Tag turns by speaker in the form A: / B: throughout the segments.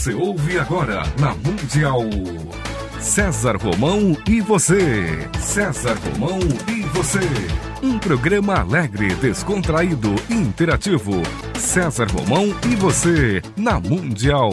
A: Você ouve agora na Mundial. César Romão e você. César Romão e você. Um programa alegre, descontraído e interativo. César Romão e você na Mundial.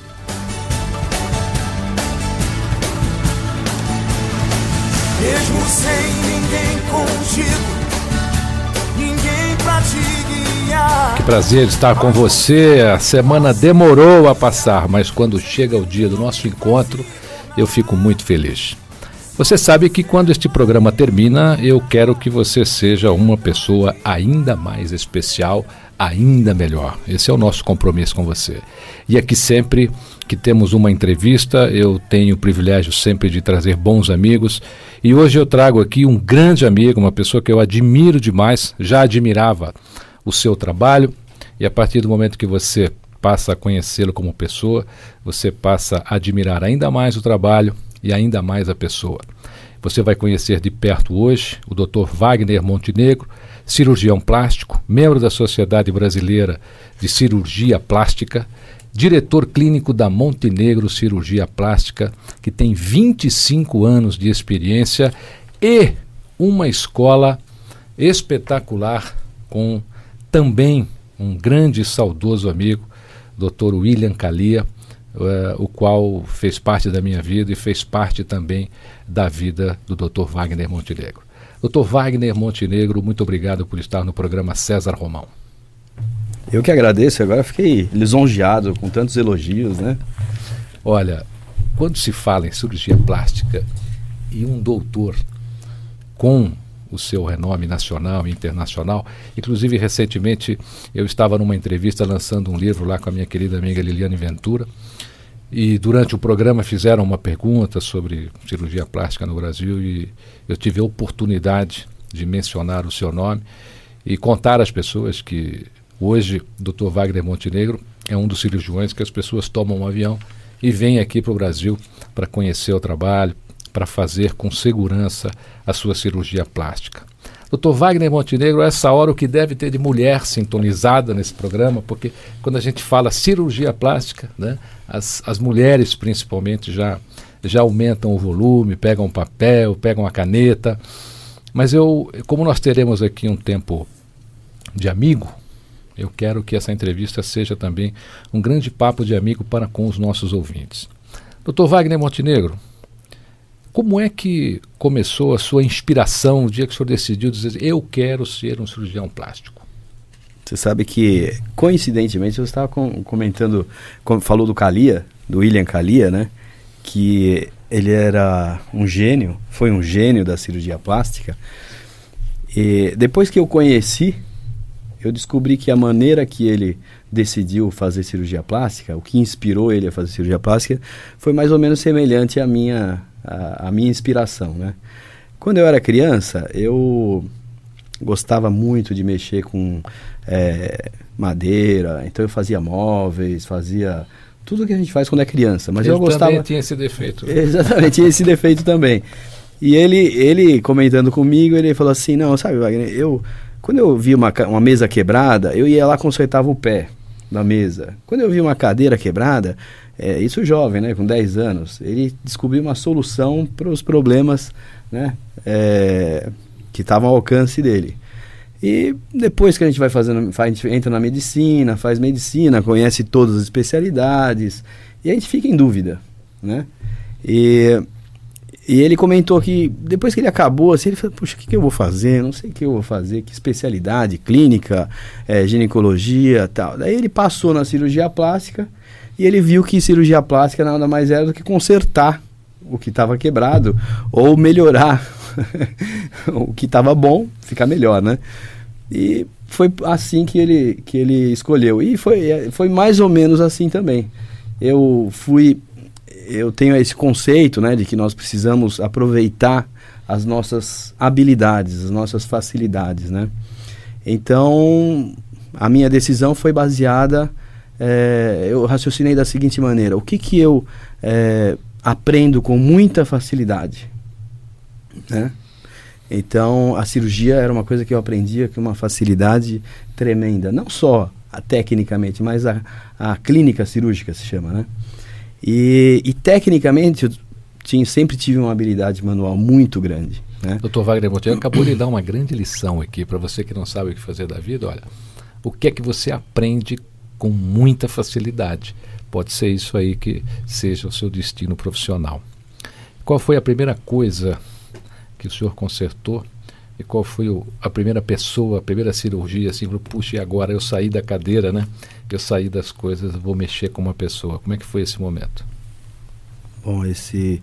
B: Prazer estar com você. A semana demorou a passar, mas quando chega o dia do nosso encontro, eu fico muito feliz. Você sabe que quando este programa termina, eu quero que você seja uma pessoa ainda mais especial, ainda melhor. Esse é o nosso compromisso com você. E aqui sempre que temos uma entrevista, eu tenho o privilégio sempre de trazer bons amigos. E hoje eu trago aqui um grande amigo, uma pessoa que eu admiro demais, já admirava o seu trabalho, e a partir do momento que você passa a conhecê-lo como pessoa, você passa a admirar ainda mais o trabalho e ainda mais a pessoa. Você vai conhecer de perto hoje o Dr. Wagner Montenegro, cirurgião plástico, membro da Sociedade Brasileira de Cirurgia Plástica, diretor clínico da Montenegro Cirurgia Plástica, que tem 25 anos de experiência e uma escola espetacular com também um grande e saudoso amigo, Dr. William Calia, uh, o qual fez parte da minha vida e fez parte também da vida do Dr. Wagner Montenegro. Dr. Wagner Montenegro, muito obrigado por estar no programa César Romão.
C: Eu que agradeço, agora fiquei lisonjeado com tantos elogios, né?
B: Olha, quando se fala em cirurgia plástica e um doutor com o seu renome nacional e internacional. Inclusive, recentemente, eu estava numa entrevista lançando um livro lá com a minha querida amiga Liliane Ventura. E durante o programa fizeram uma pergunta sobre cirurgia plástica no Brasil e eu tive a oportunidade de mencionar o seu nome e contar às pessoas que hoje o Dr. Wagner Montenegro é um dos cirurgiões que as pessoas tomam um avião e vêm aqui para o Brasil para conhecer o trabalho, para fazer com segurança a sua cirurgia plástica. Dr. Wagner Montenegro, essa hora o que deve ter de mulher sintonizada nesse programa, porque quando a gente fala cirurgia plástica, né, as, as mulheres principalmente já, já aumentam o volume, pegam papel, pegam a caneta. Mas eu, como nós teremos aqui um tempo de amigo, eu quero que essa entrevista seja também um grande papo de amigo para com os nossos ouvintes. Dr. Wagner Montenegro, como é que começou a sua inspiração o dia que o senhor decidiu dizer eu quero ser um cirurgião plástico?
C: Você sabe que, coincidentemente, eu estava com, comentando, com, falou do Calia, do William Calia, né? Que ele era um gênio, foi um gênio da cirurgia plástica. E depois que eu conheci, eu descobri que a maneira que ele decidiu fazer cirurgia plástica, o que inspirou ele a fazer cirurgia plástica, foi mais ou menos semelhante à minha a, a minha inspiração, né? Quando eu era criança, eu gostava muito de mexer com é, madeira, então eu fazia móveis, fazia tudo que a gente faz quando é criança. Mas
B: ele
C: eu gostava.
B: Também tinha esse defeito.
C: Exatamente, tinha esse defeito também. E ele, ele comentando comigo, ele falou assim: Não, sabe, Wagner, eu. Quando eu vi uma, uma mesa quebrada, eu ia lá consertava o pé da mesa. Quando eu vi uma cadeira quebrada, é, isso jovem, né, com 10 anos, ele descobriu uma solução para os problemas né, é, que estavam ao alcance dele. E depois que a gente vai fazendo, a gente entra na medicina, faz medicina, conhece todas as especialidades, e a gente fica em dúvida, né? E, e ele comentou que depois que ele acabou, assim, ele falou, puxa, o que, que eu vou fazer? Não sei o que eu vou fazer, que especialidade, clínica, é, ginecologia tal. Daí ele passou na cirurgia plástica e ele viu que cirurgia plástica nada mais era do que consertar o que estava quebrado ou melhorar o que estava bom, ficar melhor, né? E foi assim que ele, que ele escolheu. E foi, é, foi mais ou menos assim também. Eu fui. Eu tenho esse conceito né, de que nós precisamos aproveitar as nossas habilidades, as nossas facilidades. Né? Então, a minha decisão foi baseada. É, eu raciocinei da seguinte maneira: o que, que eu é, aprendo com muita facilidade? Né? Então, a cirurgia era uma coisa que eu aprendia com uma facilidade tremenda. Não só a, tecnicamente, mas a, a clínica cirúrgica se chama, né? E, e tecnicamente, eu tinha, sempre tive uma habilidade manual muito grande. Né?
B: Doutor Wagner Monteiro acabou de dar uma grande lição aqui para você que não sabe o que fazer da vida. Olha, o que é que você aprende com muita facilidade? Pode ser isso aí que seja o seu destino profissional. Qual foi a primeira coisa que o senhor consertou e qual foi o, a primeira pessoa, a primeira cirurgia, assim, puxa, e agora eu saí da cadeira, né? Eu saí das coisas, vou mexer com uma pessoa. Como é que foi esse momento?
C: Bom, esse...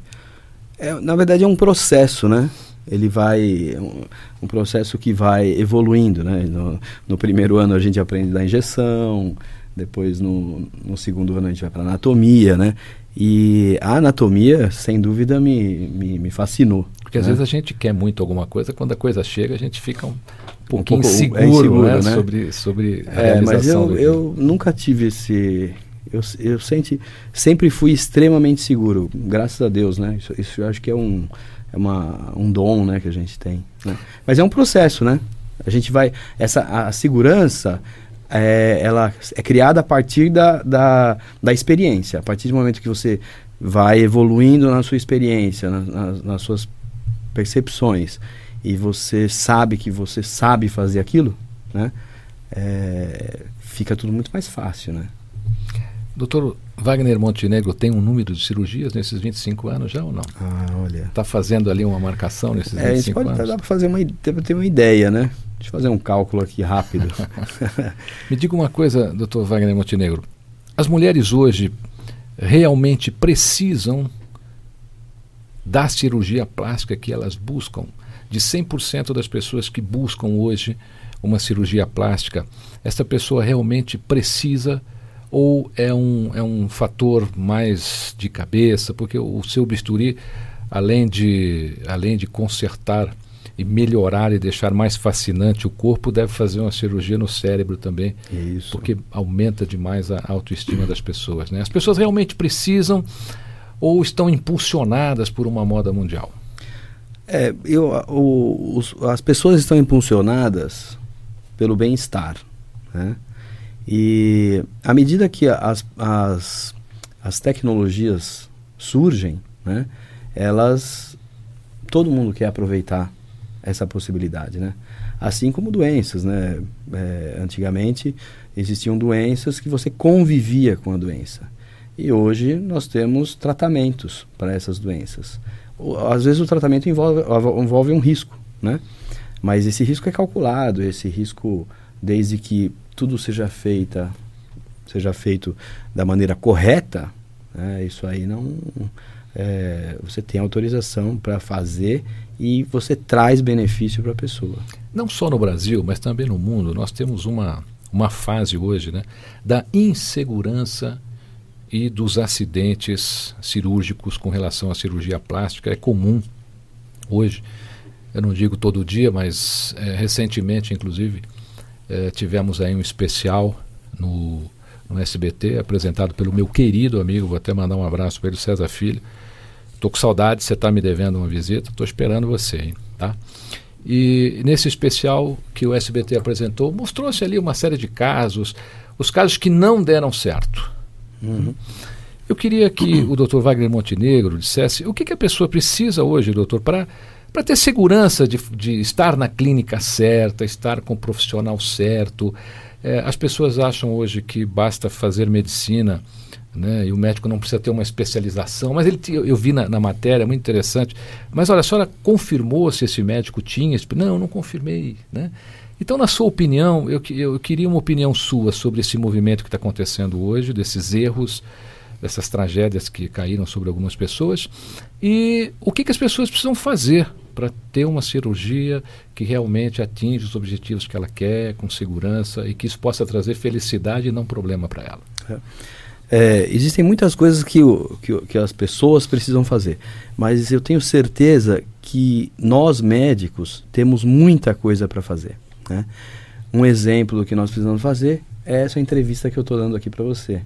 C: É, na verdade é um processo, né? Ele vai... Um, um processo que vai evoluindo, né? No, no, primeiro ano a gente aprende da injeção, depois no, no segundo ano a gente vai para anatomia, né? E a anatomia, sem dúvida, me, me, me fascinou.
B: Porque às né? vezes a gente quer muito alguma coisa, quando a coisa chega, a gente fica um, pouquinho um pouco inseguro, é inseguro né? né? sobre, sobre a é,
C: Mas eu, eu nunca tive esse. Eu, eu senti, sempre fui extremamente seguro, graças a Deus, né? Isso, isso eu acho que é um, é uma, um dom né, que a gente tem. Né? Mas é um processo, né? A gente vai. Essa, a segurança é, ela é criada a partir da, da, da experiência. A partir do momento que você vai evoluindo na sua experiência, na, na, nas suas percepções, e você sabe que você sabe fazer aquilo, né? É, fica tudo muito mais fácil, né?
B: Doutor Wagner Montenegro tem um número de cirurgias nesses 25 anos já ou não?
C: Ah, olha.
B: Está fazendo ali uma marcação nesses é, 25 pode, anos?
C: Dá para fazer uma, ter uma ideia, né? Deixa eu fazer um cálculo aqui rápido.
B: Me diga uma coisa, doutor Wagner Montenegro. As mulheres hoje realmente precisam da cirurgia plástica que elas buscam. De 100% das pessoas que buscam hoje uma cirurgia plástica, essa pessoa realmente precisa ou é um, é um fator mais de cabeça? Porque o, o seu bisturi, além de, além de consertar e melhorar e deixar mais fascinante o corpo, deve fazer uma cirurgia no cérebro também.
C: Isso.
B: Porque aumenta demais a autoestima das pessoas. Né? As pessoas realmente precisam ou estão impulsionadas por uma moda mundial?
C: É, eu, o, os, as pessoas estão impulsionadas pelo bem-estar. Né? E à medida que as, as, as tecnologias surgem, né, elas todo mundo quer aproveitar essa possibilidade, né? Assim como doenças, né? É, antigamente existiam doenças que você convivia com a doença. E hoje nós temos tratamentos para essas doenças. Às vezes o tratamento envolve, envolve um risco, né? Mas esse risco é calculado, esse risco, desde que tudo seja feita, seja feito da maneira correta, né? isso aí não é, você tem autorização para fazer e você traz benefício para a pessoa.
B: Não só no Brasil, mas também no mundo, nós temos uma, uma fase hoje né, da insegurança e dos acidentes cirúrgicos com relação à cirurgia plástica. É comum hoje, eu não digo todo dia, mas é, recentemente, inclusive, é, tivemos aí um especial no, no SBT, apresentado pelo meu querido amigo, vou até mandar um abraço para ele, César Filho. Estou com saudade, você está me devendo uma visita, estou esperando você, hein, tá? E nesse especial que o SBT apresentou, mostrou-se ali uma série de casos, os casos que não deram certo. Uhum. Eu queria que o Dr. Wagner Montenegro dissesse o que, que a pessoa precisa hoje, doutor, para para ter segurança de, de estar na clínica certa, estar com o profissional certo. É, as pessoas acham hoje que basta fazer medicina né, e o médico não precisa ter uma especialização, mas ele eu, vi na, na, matéria, muito interessante. Mas olha, a senhora confirmou se esse médico tinha? Não, não confirmei. Né? Então, na sua opinião, eu, eu queria uma opinião sua sobre esse movimento que está acontecendo hoje, desses erros, dessas tragédias que caíram sobre algumas pessoas, e o que, que as pessoas precisam fazer para ter uma cirurgia que realmente atinja os objetivos que ela quer, com segurança, e que isso possa trazer felicidade e não problema para ela.
C: É. É, existem muitas coisas que, o, que, que, as pessoas precisam fazer, mas eu tenho certeza que nós médicos temos muita coisa para fazer. Né? Um exemplo que nós precisamos fazer é essa entrevista que eu estou dando aqui para você,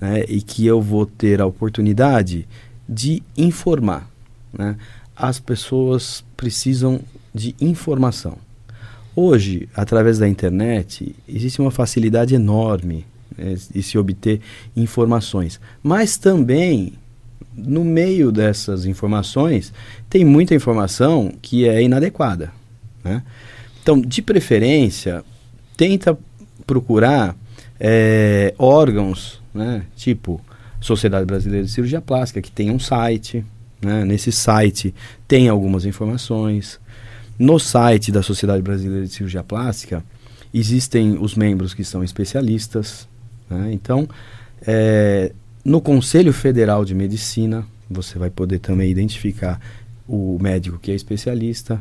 C: né? e que eu vou ter a oportunidade de informar. Né? As pessoas precisam de informação. Hoje, através da internet, existe uma facilidade enorme é, e se obter informações. Mas também, no meio dessas informações, tem muita informação que é inadequada. Né? Então, de preferência, tenta procurar é, órgãos, né, tipo Sociedade Brasileira de Cirurgia Plástica, que tem um site. Né? Nesse site tem algumas informações. No site da Sociedade Brasileira de Cirurgia Plástica existem os membros que são especialistas, né? Então, é, no Conselho Federal de Medicina, você vai poder também identificar o médico que é especialista.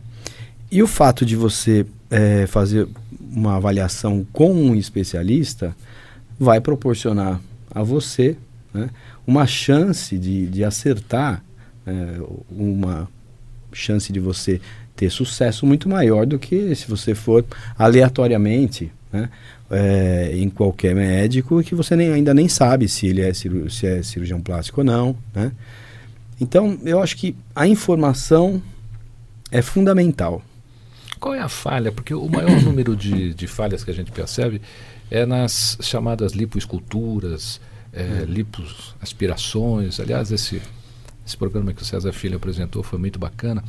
C: E o fato de você é, fazer uma avaliação com um especialista vai proporcionar a você né, uma chance de, de acertar, é, uma chance de você ter sucesso muito maior do que se você for aleatoriamente né, é, em qualquer médico que você nem, ainda nem sabe se ele é, se é cirurgião plástico ou não. Né? Então, eu acho que a informação é fundamental.
B: Qual é a falha? Porque o maior número de, de falhas que a gente percebe é nas chamadas lipoesculturas, é, é. lipoaspirações. Aliás, esse, esse programa que o César Filho apresentou foi muito bacana.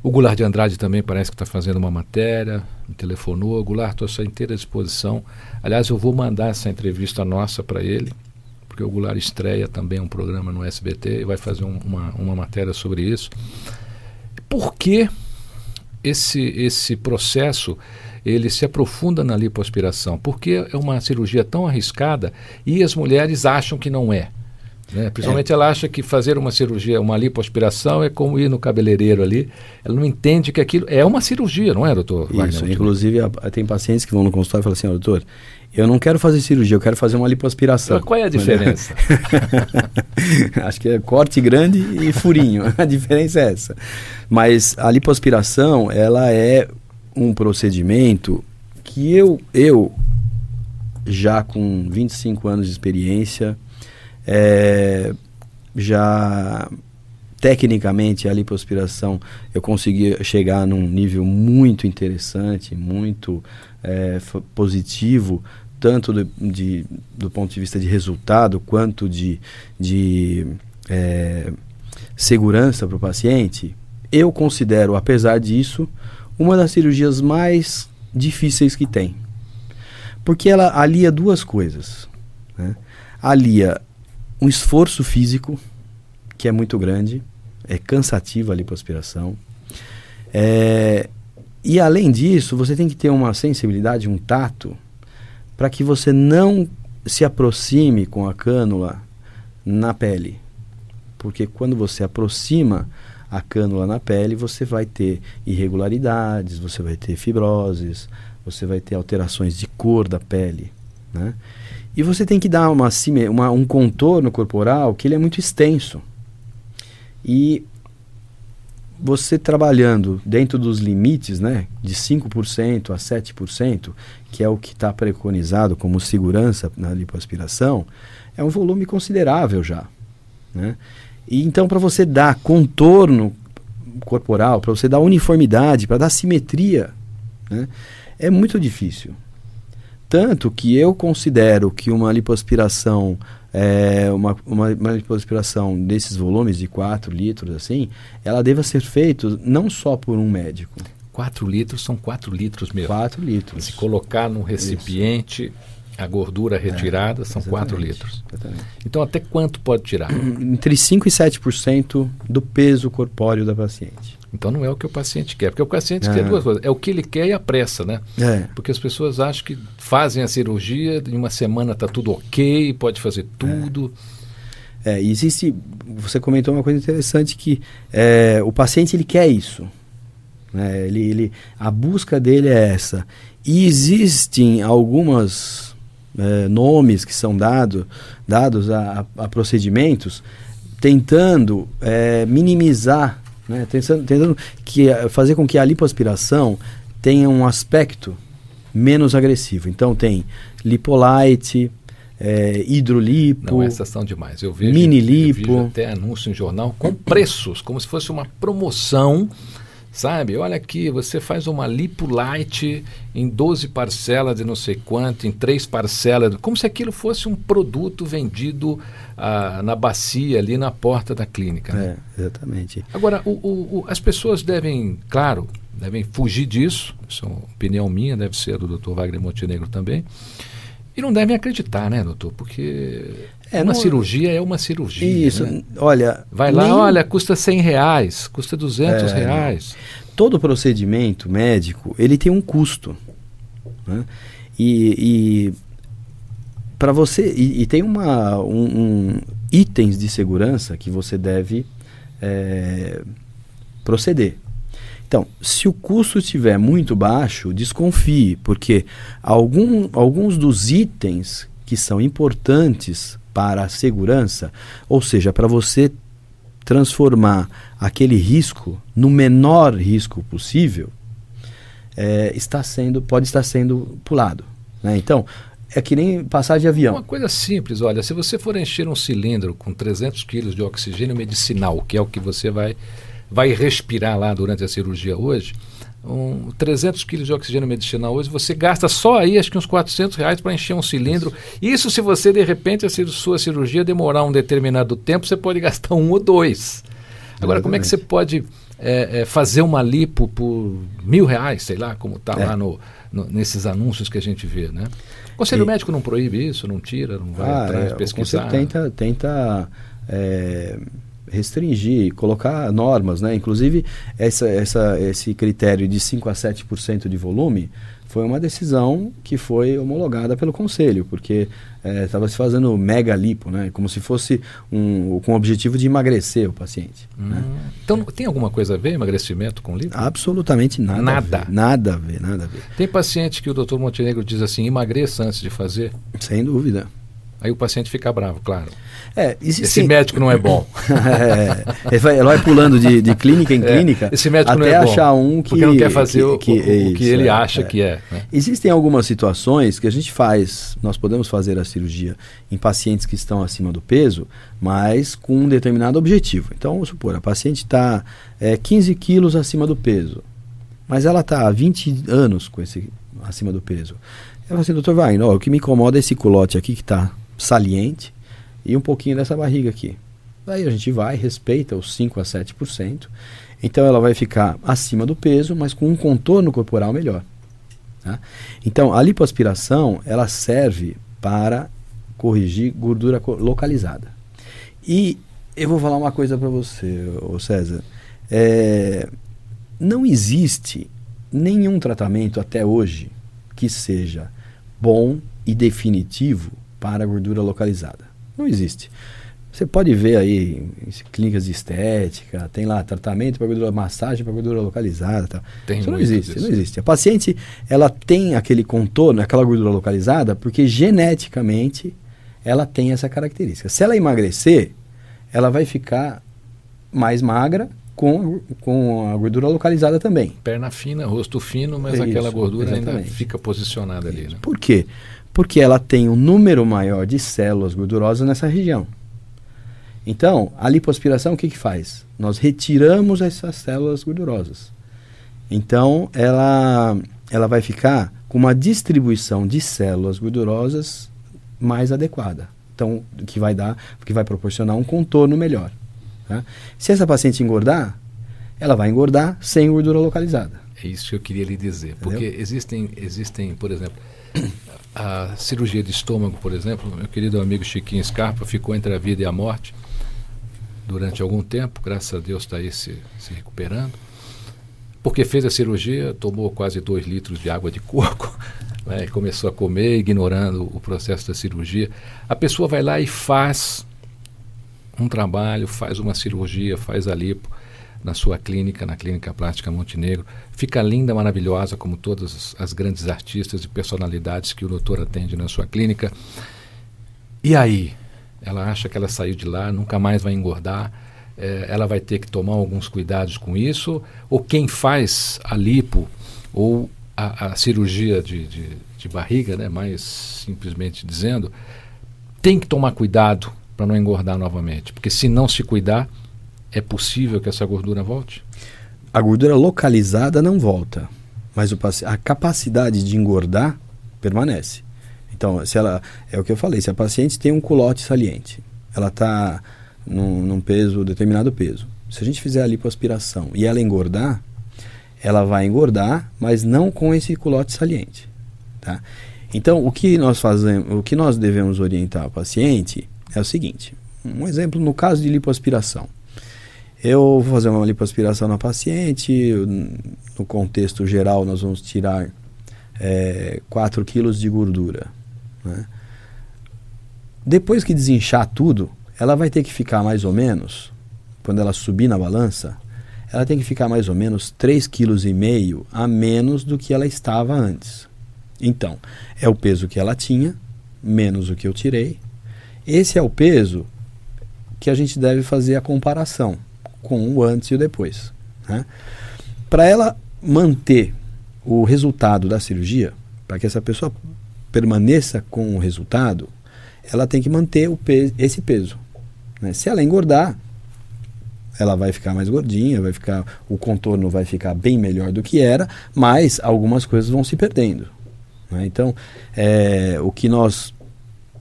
B: O Goulart de Andrade também parece que está fazendo uma matéria, me telefonou. Goulart, estou à sua inteira disposição. Aliás, eu vou mandar essa entrevista nossa para ele, porque o Goulart estreia também um programa no SBT e vai fazer um, uma, uma matéria sobre isso. Por que esse, esse processo ele se aprofunda na lipoaspiração? Porque é uma cirurgia tão arriscada e as mulheres acham que não é. Né? Principalmente é. ela acha que fazer uma cirurgia, uma lipoaspiração é como ir no cabeleireiro ali. Ela não entende que aquilo é uma cirurgia, não é, doutor?
C: Isso, Wagner, inclusive a, tem pacientes que vão no consultório e falam assim, doutor, eu não quero fazer cirurgia, eu quero fazer uma lipoaspiração.
B: Mas qual é a diferença?
C: Acho que é corte grande e furinho. a diferença é essa. Mas a lipoaspiração, ela é um procedimento que eu, eu já com 25 anos de experiência, é, já tecnicamente a lipoaspiração eu consegui chegar num nível muito interessante, muito é, positivo, tanto do, de, do ponto de vista de resultado quanto de, de é, segurança para o paciente. Eu considero, apesar disso, uma das cirurgias mais difíceis que tem. Porque ela alia duas coisas. Né? Alia um esforço físico que é muito grande, é cansativo a lipoaspiração. É, e além disso, você tem que ter uma sensibilidade, um tato, para que você não se aproxime com a cânula na pele. Porque quando você aproxima a cânula na pele, você vai ter irregularidades, você vai ter fibroses, você vai ter alterações de cor da pele. Né? E você tem que dar uma, uma, um contorno corporal que ele é muito extenso. E você trabalhando dentro dos limites, né, de 5% a 7%, que é o que está preconizado como segurança na lipoaspiração, é um volume considerável já. Né? E então, para você dar contorno corporal, para você dar uniformidade, para dar simetria, né, é muito difícil. Tanto que eu considero que uma lipoaspiração é, uma, uma, uma lipoaspiração desses volumes de 4 litros, assim, ela deva ser feita não só por um médico.
B: 4 litros são 4 litros mesmo.
C: 4 litros.
B: Se colocar num recipiente, Isso. a gordura é, retirada, é, são 4 litros. Exatamente. Então, até quanto pode tirar?
C: Entre 5% e 7% do peso corpóreo da paciente.
B: Então não é o que o paciente quer, porque o paciente é. quer duas coisas, é o que ele quer e a pressa, né?
C: É.
B: Porque as pessoas acham que fazem a cirurgia, em uma semana está tudo ok, pode fazer tudo.
C: É. é. existe, você comentou uma coisa interessante que é, o paciente ele quer isso, né? ele, ele, a busca dele é essa. E existem algumas é, nomes que são dado, dados a, a, procedimentos tentando é, minimizar né? Tentando, tentando que, eh, fazer com que a lipoaspiração tenha um aspecto menos agressivo. Então tem lipolite, é, hidrolipo.
B: Não, essas são demais. Eu vejo,
C: mini lipo. Eu vejo
B: até anúncio em jornal com preços, como se fosse uma promoção Sabe? Olha aqui, você faz uma lipo light em 12 parcelas de não sei quanto, em três parcelas, como se aquilo fosse um produto vendido ah, na bacia ali na porta da clínica.
C: Né? É, exatamente.
B: Agora, o, o, o, as pessoas devem, claro, devem fugir disso, isso é uma opinião minha, deve ser do Dr. Wagner Montenegro também. E não devem acreditar, né, doutor? Porque é, uma não... cirurgia é uma cirurgia.
C: Isso,
B: né?
C: olha.
B: Vai lá, nem... olha, custa 100 reais, custa 200 é, reais.
C: Todo procedimento médico, ele tem um custo. Né? E, e para você. E, e, tem uma, um, um, itens de segurança que você deve é, proceder. Então, se o custo estiver muito baixo, desconfie, porque algum, alguns dos itens que são importantes para a segurança, ou seja, para você transformar aquele risco no menor risco possível, é, está sendo, pode estar sendo pulado. Né? Então, é que nem passar de avião.
B: Uma coisa simples, olha, se você for encher um cilindro com 300 quilos de oxigênio medicinal, que é o que você vai vai respirar lá durante a cirurgia hoje, um, 300 quilos de oxigênio medicinal hoje, você gasta só aí acho que uns 400 reais para encher um cilindro. Isso. Isso se você, de repente, a sua cirurgia demorar um determinado tempo, você pode gastar um ou dois. Agora, como é que você pode é, é, fazer uma lipo por mil reais, sei lá, como está é. lá no, no, nesses anúncios que a gente vê, né? O Conselho e... Médico não proíbe isso, não tira, não vai ah, atrás,
C: é,
B: pesquisar?
C: O tenta, tenta é, restringir, colocar normas, né? Inclusive, essa, essa, esse critério de 5 a 7% de volume foi uma decisão que foi homologada pelo conselho, porque estava é, se fazendo mega lipo, né? Como se fosse um, com o objetivo de emagrecer o paciente. Hum. Né?
B: Então, tem alguma coisa a ver emagrecimento com lipo?
C: Absolutamente nada.
B: Nada.
C: A ver, nada a ver, nada a ver.
B: Tem paciente que o doutor Montenegro diz assim, emagreça antes de fazer?
C: Sem dúvida.
B: Aí o paciente fica bravo, claro.
C: É,
B: esse, esse médico não é bom.
C: é, ele, vai, ele vai pulando de, de clínica em é, clínica
B: é, esse médico
C: até
B: não é bom,
C: achar um que
B: porque não quer fazer que, o, que, o, o, que ele
C: é,
B: acha que é. Né?
C: Existem algumas situações que a gente faz, nós podemos fazer a cirurgia em pacientes que estão acima do peso, mas com um determinado objetivo. Então, vamos supor, a paciente está é, 15 quilos acima do peso, mas ela está há 20 anos com esse acima do peso. Ela fala assim, doutor Wagner, o que me incomoda é esse culote aqui que está saliente e um pouquinho dessa barriga aqui. Daí a gente vai, respeita os 5 a 7%. Então ela vai ficar acima do peso, mas com um contorno corporal melhor. Tá? Então a lipoaspiração ela serve para corrigir gordura localizada. E eu vou falar uma coisa para você, César. É, não existe nenhum tratamento até hoje que seja bom e definitivo para a gordura localizada. Não existe. Você pode ver aí em clínicas de estética, tem lá tratamento para gordura, massagem para gordura localizada, tal.
B: Tem
C: Isso não existe, não existe. A paciente, ela tem aquele contorno, aquela gordura localizada, porque geneticamente ela tem essa característica. Se ela emagrecer, ela vai ficar mais magra com, com a gordura localizada também.
B: Perna fina, rosto fino, mas é aquela gordura exatamente. ainda fica posicionada ali. Né?
C: Por quê? Porque ela tem um número maior de células gordurosas nessa região. Então, a lipoaspiração o que, que faz? Nós retiramos essas células gordurosas. Então, ela, ela vai ficar com uma distribuição de células gordurosas mais adequada Então, que vai dar, que vai proporcionar um contorno melhor. Tá? Se essa paciente engordar, ela vai engordar sem gordura localizada.
B: É isso que eu queria lhe dizer. Entendeu? Porque existem, existem, por exemplo, a cirurgia de estômago, por exemplo, meu querido amigo Chiquinho Scarpa ficou entre a vida e a morte durante algum tempo, graças a Deus está aí se, se recuperando. Porque fez a cirurgia, tomou quase dois litros de água de coco, né, começou a comer, ignorando o processo da cirurgia. A pessoa vai lá e faz um trabalho, faz uma cirurgia, faz a lipo na sua clínica, na Clínica Plástica Montenegro. Fica linda, maravilhosa, como todas as grandes artistas e personalidades que o doutor atende na sua clínica. E aí? Ela acha que ela saiu de lá, nunca mais vai engordar. É, ela vai ter que tomar alguns cuidados com isso? Ou quem faz a lipo ou a, a cirurgia de, de, de barriga, né, mais simplesmente dizendo, tem que tomar cuidado para não engordar novamente. Porque se não se cuidar, é possível que essa gordura volte?
C: A gordura localizada não volta, mas o, a capacidade de engordar permanece. Então, se ela é o que eu falei, se a paciente tem um culote saliente, ela está num, num, peso, determinado peso. Se a gente fizer a lipoaspiração e ela engordar, ela vai engordar, mas não com esse culote saliente, tá? Então, o que nós fazemos, o que nós devemos orientar o paciente é o seguinte: um exemplo no caso de lipoaspiração. Eu vou fazer uma lipoaspiração na paciente, no contexto geral nós vamos tirar é, 4 quilos de gordura. Né? Depois que desinchar tudo, ela vai ter que ficar mais ou menos, quando ela subir na balança, ela tem que ficar mais ou menos 3,5 kg a menos do que ela estava antes. Então, é o peso que ela tinha, menos o que eu tirei. Esse é o peso que a gente deve fazer a comparação com o antes e o depois. Né? Para ela manter o resultado da cirurgia, para que essa pessoa permaneça com o resultado, ela tem que manter peso, esse peso. Né? Se ela engordar, ela vai ficar mais gordinha, vai ficar, o contorno vai ficar bem melhor do que era, mas algumas coisas vão se perdendo. Né? Então, é, o que nós,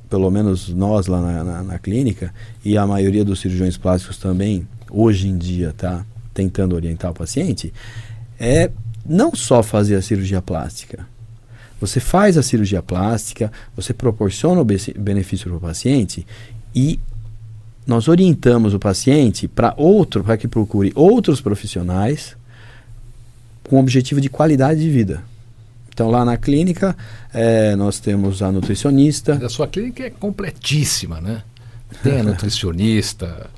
C: pelo menos nós lá na, na, na clínica, e a maioria dos cirurgiões plásticos também hoje em dia está tentando orientar o paciente é não só fazer a cirurgia plástica. Você faz a cirurgia plástica, você proporciona o benefício para o paciente e nós orientamos o paciente para outro, para que procure outros profissionais com o objetivo de qualidade de vida. Então lá na clínica é, nós temos a nutricionista.
B: A sua clínica é completíssima, né? Tem a nutricionista,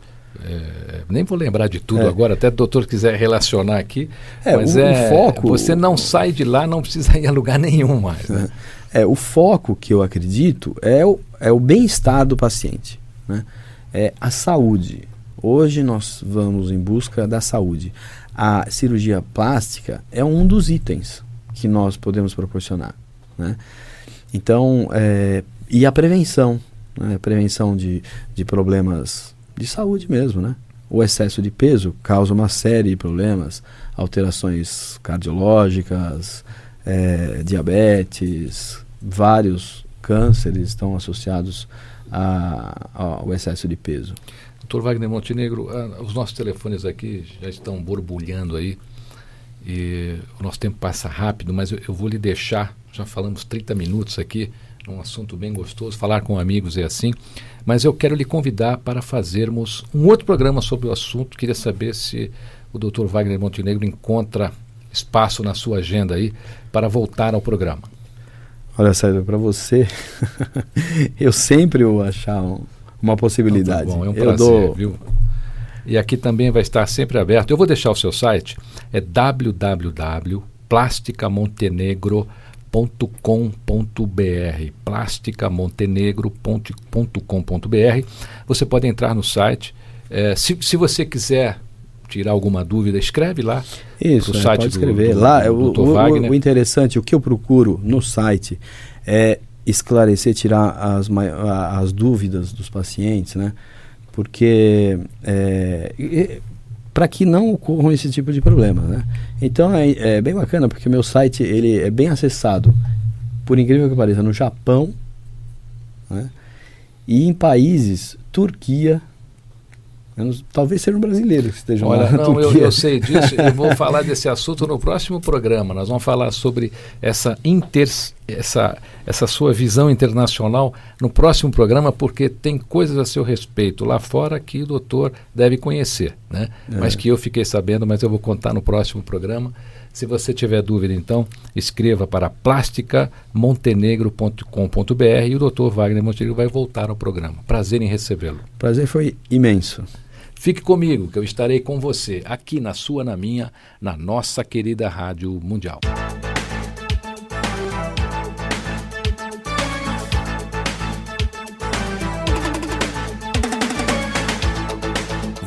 B: é, nem vou lembrar de tudo é. agora, até o doutor quiser relacionar aqui. É, mas o, é, o foco. Você não sai de lá, não precisa ir a lugar nenhum mais. Né?
C: É, o foco que eu acredito é o, é o bem-estar do paciente. Né? É a saúde. Hoje nós vamos em busca da saúde. A cirurgia plástica é um dos itens que nós podemos proporcionar. Né? Então, é, e a prevenção, né? a prevenção de, de problemas de saúde mesmo, né? O excesso de peso causa uma série de problemas, alterações cardiológicas, é, diabetes, vários cânceres estão associados a, ao excesso de peso.
B: Doutor Wagner Montenegro, uh, os nossos telefones aqui já estão borbulhando aí e o nosso tempo passa rápido, mas eu, eu vou lhe deixar, já falamos 30 minutos aqui, um assunto bem gostoso, falar com amigos é assim, mas eu quero lhe convidar para fazermos um outro programa sobre o assunto. Queria saber se o Dr. Wagner Montenegro encontra espaço na sua agenda aí para voltar ao programa.
C: Olha, Sérgio, para você, eu sempre vou achar um, uma possibilidade. Então, tá
B: bom, é um prazer, dou... viu? E aqui também vai estar sempre aberto. Eu vou deixar o seu site, é www.plasticamontenegro.com plasticamontenegro.com.br plasticamontenegro.com.br Você pode entrar no site. É, se, se você quiser tirar alguma dúvida, escreve lá.
C: Isso, é, site pode escrever. Do, do, lá, do, do o, o, o, interessante, o que eu procuro no site é esclarecer, tirar as, as dúvidas dos pacientes, né? Porque é, para que não ocorram esse tipo de problema, né? Então é, é, bem bacana porque meu site ele é bem acessado, por incrível que pareça, no Japão, né? E em países, Turquia, talvez seja um brasileiro que esteja
B: Olha, não,
C: Turquia.
B: Eu, eu sei disso. eu vou falar desse assunto no próximo programa. Nós vamos falar sobre essa, inter, essa, essa sua visão internacional no próximo programa, porque tem coisas a seu respeito lá fora que o doutor deve conhecer, né? É. Mas que eu fiquei sabendo, mas eu vou contar no próximo programa. Se você tiver dúvida, então, escreva para plasticamontenegro.com.br e o doutor Wagner Montenegro vai voltar ao programa. Prazer em recebê-lo.
C: Prazer foi imenso.
B: Fique comigo, que eu estarei com você, aqui na sua, na minha, na nossa querida Rádio Mundial.